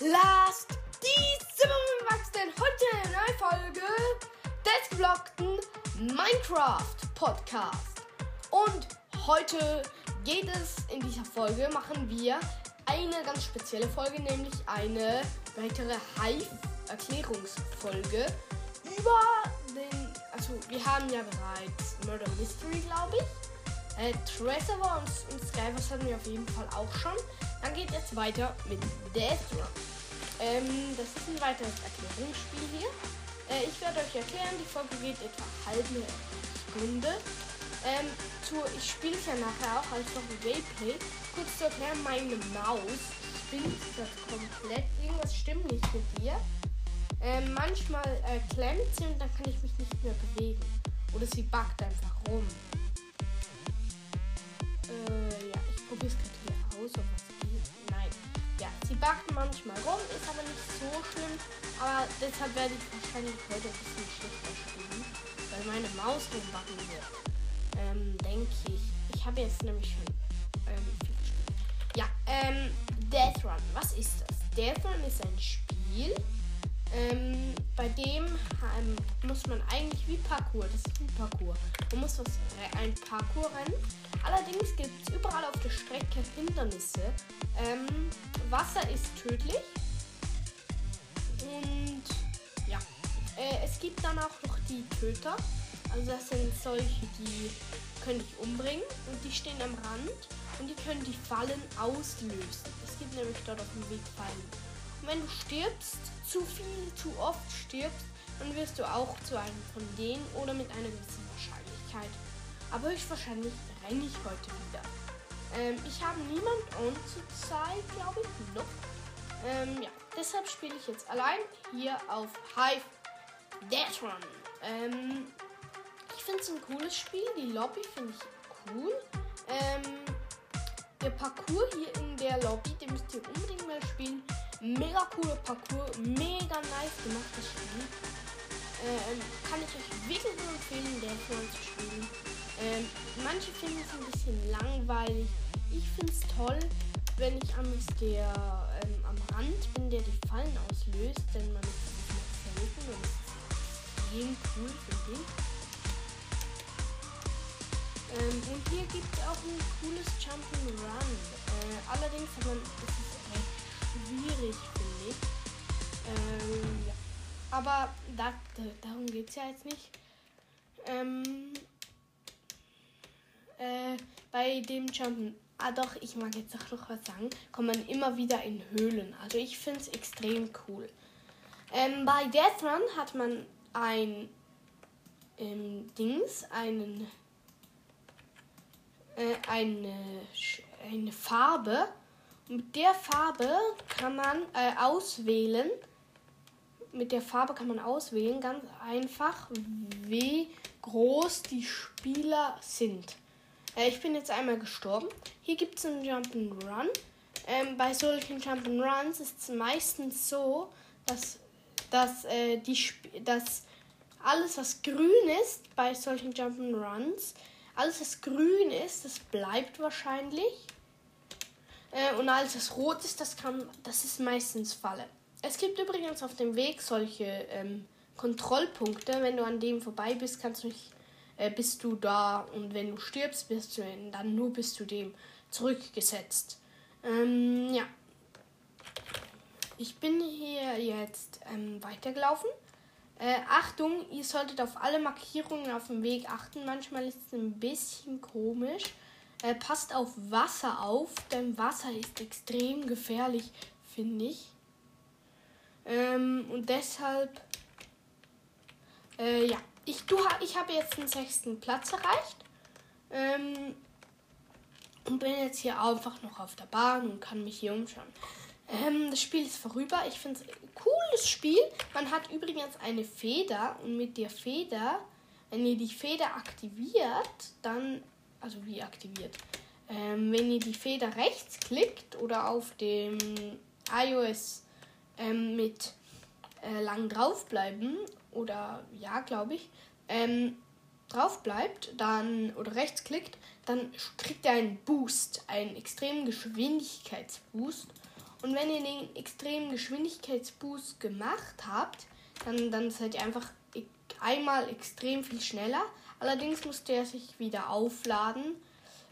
Last, die Zimmerwachsen. Heute eine neue Folge des geblockten Minecraft Podcast. Und heute geht es in dieser Folge, machen wir eine ganz spezielle Folge, nämlich eine weitere Hive-Erklärungsfolge über den, also wir haben ja bereits Murder Mystery, glaube ich. Äh, Treasure und, und Skywars hatten wir auf jeden Fall auch schon. Dann geht es weiter mit Death Run. Ähm, das ist ein weiteres Erklärungsspiel hier. Äh, ich werde euch erklären, die Folge geht etwa halbe Stunde. Ähm, zu, ich spiele es ja nachher auch als noch ein Gameplay. Kurz zu erklären, meine Maus spinnt das komplett. Irgendwas stimmt nicht mit ihr. Ähm, manchmal äh, klemmt sie und dann kann ich mich nicht mehr bewegen. Oder sie backt einfach rum. Äh, ja, ich probiere es gerade hier aus, ob was backt manchmal rum, ist aber nicht so schlimm. Aber deshalb werde ich wahrscheinlich heute ein bisschen schlechter spielen, weil meine Maus rumbacken wird. Ähm, denke ich. Ich habe jetzt nämlich schon ähm, viel gespielt. Ja, ähm, Death Run. Was ist das? Death Run ist ein Spiel, ähm, bei dem ähm, muss man eigentlich wie Parkour, das ist wie Parkour. Man muss was, äh, ein Parkour rennen. Allerdings gibt es überall auf der Strecke Hindernisse. Ähm, Wasser ist tödlich. Und ja, äh, es gibt dann auch noch die Töter. Also das sind solche, die können dich umbringen und die stehen am Rand und die können die Fallen auslösen. Es gibt nämlich dort auf dem Weg Fallen. Wenn du stirbst, zu viel, zu oft stirbst, dann wirst du auch zu einem von denen oder mit einer gewissen Wahrscheinlichkeit. Aber höchstwahrscheinlich renne ich heute wieder. Ähm, ich habe niemand on zur Zeit, glaube ich, noch. Ähm, ja, deshalb spiele ich jetzt allein hier auf Hive Death Run. Ähm, ich finde es ein cooles Spiel. Die Lobby finde ich cool. Ähm, der Parcours hier in der Lobby, den müsst ihr unbedingt mal spielen. Mega cooler Parcours, mega nice gemachtes Spiel. Ähm, kann ich euch wirklich nur empfehlen, Death Run zu spielen. Ähm, manche finden es ein bisschen langweilig. Ich finde es toll, wenn ich am, der, ähm, am Rand bin, der die Fallen auslöst, denn man ist ein bisschen selten und ist extrem cool, finde ich. Ähm, und hier gibt es auch ein cooles Jump'n'Run. Äh, allerdings hat man, schwierig, finde ich. Ähm, ja. Aber da, da, darum geht es ja jetzt nicht. Ähm, äh, bei dem Jumpen, ah doch, ich mag jetzt auch noch was sagen, kommt man immer wieder in Höhlen. Also ich finde es extrem cool. Ähm, bei Death Run hat man ein ähm, Dings, einen äh, eine, eine Farbe. Mit der Farbe kann man äh, auswählen. Mit der Farbe kann man auswählen, ganz einfach, wie groß die Spieler sind. Äh, ich bin jetzt einmal gestorben. Hier gibt es einen Jump'n'Run. Ähm, bei solchen Jump'n'Runs ist es meistens so, dass, dass, äh, die dass alles, was grün ist bei solchen Jump'n'Runs, alles, was grün ist, das bleibt wahrscheinlich. Äh, und alles, was rot ist, das, kann, das ist meistens Falle. Es gibt übrigens auf dem Weg solche ähm, Kontrollpunkte. Wenn du an dem vorbei bist, kannst du nicht, äh, bist du da. Und wenn du stirbst, bist du in, dann nur bis zu dem zurückgesetzt. Ähm, ja. Ich bin hier jetzt ähm, weitergelaufen. Äh, Achtung, ihr solltet auf alle Markierungen auf dem Weg achten. Manchmal ist es ein bisschen komisch. Äh, passt auf Wasser auf, denn Wasser ist extrem gefährlich, finde ich. Ähm, und deshalb, äh, ja, ich, ich habe jetzt den sechsten Platz erreicht. Ähm, und bin jetzt hier einfach noch auf der Bahn und kann mich hier umschauen. Ähm, das Spiel ist vorüber. Ich finde es ein cooles Spiel. Man hat übrigens eine Feder und mit der Feder, wenn ihr die Feder aktiviert, dann, also wie aktiviert, ähm, wenn ihr die Feder rechts klickt oder auf dem iOS ähm, mit äh, lang draufbleiben oder ja, glaube ich, ähm, drauf bleibt, dann oder rechts klickt, dann kriegt er einen Boost, einen extremen Geschwindigkeitsboost Und wenn ihr den extremen Geschwindigkeitsboost gemacht habt, dann, dann seid ihr einfach einmal extrem viel schneller. Allerdings muss der sich wieder aufladen.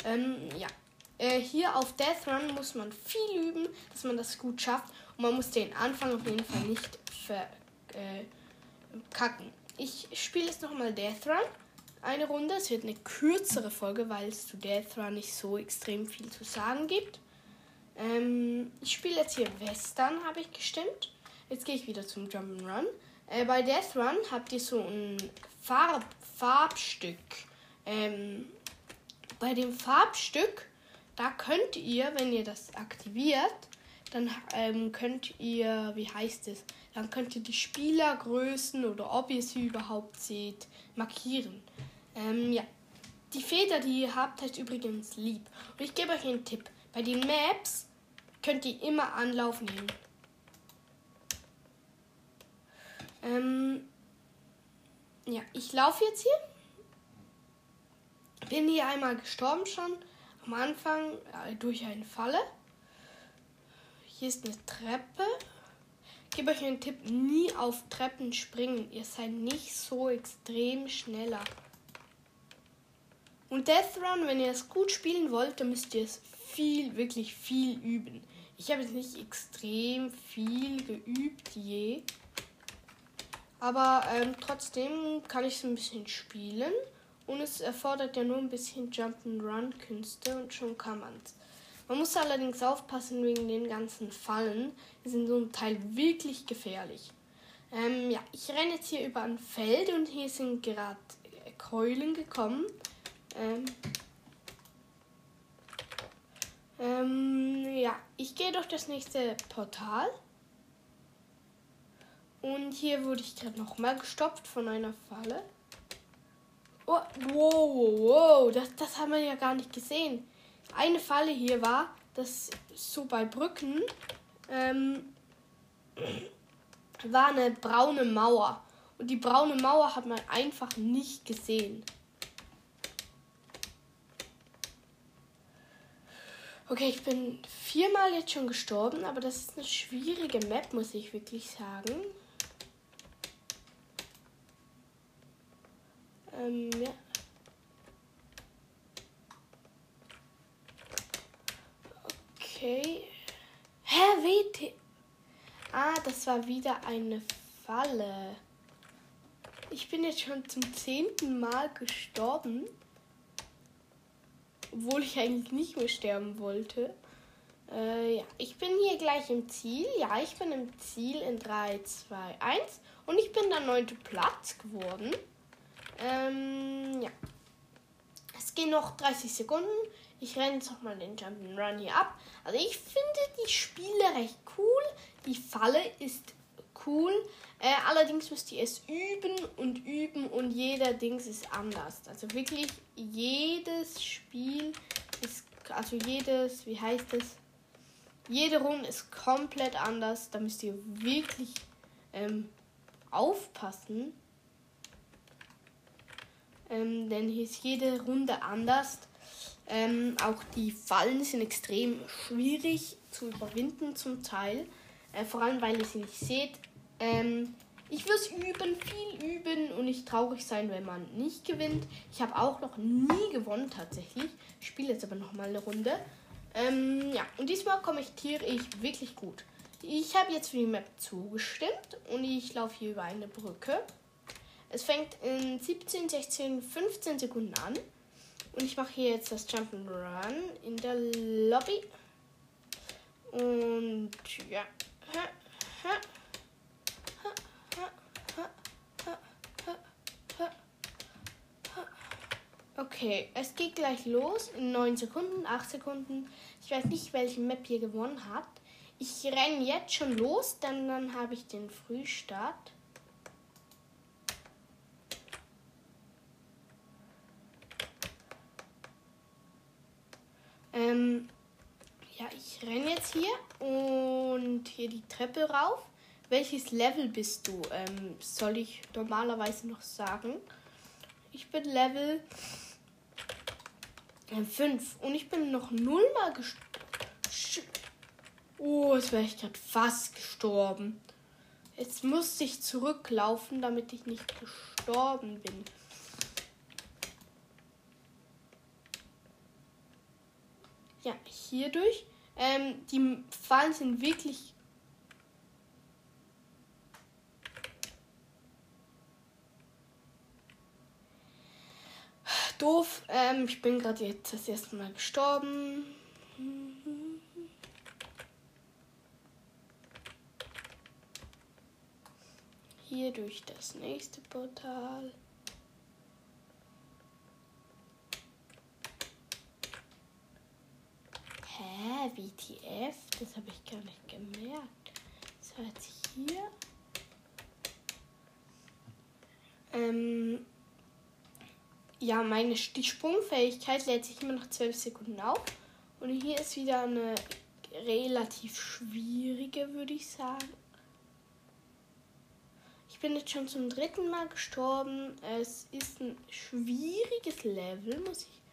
Ähm, ja. Äh, hier auf Death Run muss man viel üben, dass man das gut schafft. Und man muss den Anfang auf jeden Fall nicht verkacken. Äh, ich spiele jetzt nochmal Death Run. Eine Runde. Es wird eine kürzere Folge, weil es zu Death Run nicht so extrem viel zu sagen gibt. Ähm, ich spiele jetzt hier Western, habe ich gestimmt. Jetzt gehe ich wieder zum Jump'n'Run. Äh, bei Death Run habt ihr so ein Farb Farbstück. Ähm, bei dem Farbstück, da könnt ihr, wenn ihr das aktiviert, dann ähm, könnt ihr, wie heißt es, dann könnt ihr die Spielergrößen oder ob ihr sie überhaupt seht, markieren. Ähm, ja. Die Feder, die ihr habt, heißt übrigens lieb. Und ich gebe euch einen Tipp. Bei den Maps könnt ihr immer Anlauf nehmen. Ähm, ja, ich laufe jetzt hier. Bin hier einmal gestorben schon. Am Anfang durch eine Falle. Hier ist eine Treppe. Ich gebe euch einen Tipp, nie auf Treppen springen. Ihr seid nicht so extrem schneller. Und Death Run, wenn ihr es gut spielen wollt, dann müsst ihr es viel, wirklich viel üben. Ich habe jetzt nicht extrem viel geübt je. Aber ähm, trotzdem kann ich es ein bisschen spielen. Und es erfordert ja nur ein bisschen Jump'n'Run-Künste und schon kann man es. Man muss allerdings aufpassen wegen den ganzen Fallen. Die sind so ein Teil wirklich gefährlich. Ähm, ja, ich renne jetzt hier über ein Feld und hier sind gerade Keulen gekommen. Ähm, ähm, ja, ich gehe durch das nächste Portal. Und hier wurde ich gerade nochmal gestoppt von einer Falle. Oh, wow, wow, das, das haben wir ja gar nicht gesehen. Eine Falle hier war, dass so bei Brücken ähm, war eine braune Mauer. Und die braune Mauer hat man einfach nicht gesehen. Okay, ich bin viermal jetzt schon gestorben, aber das ist eine schwierige Map, muss ich wirklich sagen. Ähm, ja. Okay. Hä, WT? Ah, das war wieder eine Falle. Ich bin jetzt schon zum zehnten Mal gestorben. Obwohl ich eigentlich nicht mehr sterben wollte. Äh, ja, ich bin hier gleich im Ziel. Ja, ich bin im Ziel in 3, 2, 1. Und ich bin der neunte Platz geworden. Ähm, ja. Es gehen noch 30 Sekunden. Ich renne jetzt nochmal den Jump'n'Run hier ab. Also ich finde die Spiele recht cool. Die Falle ist cool. Äh, allerdings müsst ihr es üben und üben und jeder Dings ist anders. Also wirklich jedes Spiel ist, also jedes, wie heißt es? Jede Runde ist komplett anders. Da müsst ihr wirklich ähm, aufpassen. Ähm, denn hier ist jede Runde anders. Ähm, auch die Fallen sind extrem schwierig zu überwinden zum Teil. Äh, vor allem, weil ihr sie nicht seht. Ähm, ich würde es üben, viel üben und nicht traurig sein, wenn man nicht gewinnt. Ich habe auch noch nie gewonnen tatsächlich. Ich spiele jetzt aber noch mal eine Runde. Ähm, ja, und diesmal kommentiere ich wirklich gut. Ich habe jetzt für die Map zugestimmt und ich laufe hier über eine Brücke. Es fängt in 17, 16, 15 Sekunden an. Und ich mache hier jetzt das Jump'n'Run in der Lobby. Und ja. Okay, es geht gleich los in 9 Sekunden, 8 Sekunden. Ich weiß nicht, welche Map hier gewonnen hat. Ich renne jetzt schon los, dann, dann habe ich den Frühstart. Ähm, ja, ich renne jetzt hier und hier die Treppe rauf. Welches Level bist du? Ähm, soll ich normalerweise noch sagen? Ich bin Level 5 und ich bin noch nullmal gestorben. Oh, jetzt wäre ich gerade fast gestorben. Jetzt musste ich zurücklaufen, damit ich nicht gestorben bin. Ja, hierdurch. Ähm, die Fallen sind wirklich doof. Ähm, ich bin gerade jetzt das erste Mal gestorben. Hier durch das nächste Portal. WTF? Das habe ich gar nicht gemerkt. So, jetzt hier. Ähm, ja, meine die Sprungfähigkeit lädt sich immer noch 12 Sekunden auf. Und hier ist wieder eine relativ schwierige, würde ich sagen. Ich bin jetzt schon zum dritten Mal gestorben. Es ist ein schwieriges Level, muss ich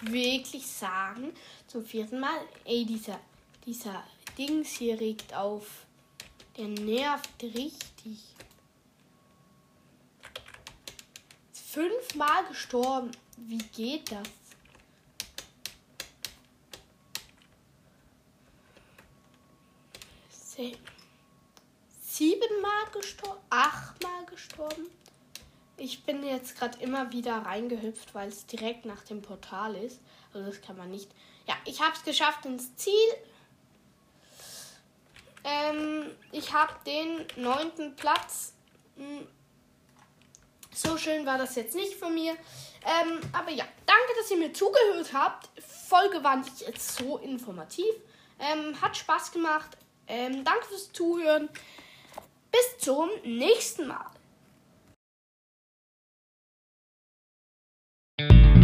wirklich sagen. Zum vierten Mal. Ey, dieser, dieser Dings hier regt auf. Der nervt richtig. fünfmal gestorben. Wie geht das? Siebenmal gestorben? Achtmal gestorben? Ich bin jetzt gerade immer wieder reingehüpft, weil es direkt nach dem Portal ist. Also das kann man nicht. Ja, ich habe es geschafft ins Ziel. Ähm, ich habe den neunten Platz hm, so schön war das jetzt nicht von mir. Ähm, aber ja, danke, dass ihr mir zugehört habt. Folge war nicht jetzt so informativ. Ähm, hat Spaß gemacht. Ähm, danke fürs Zuhören. Bis zum nächsten Mal. thank you.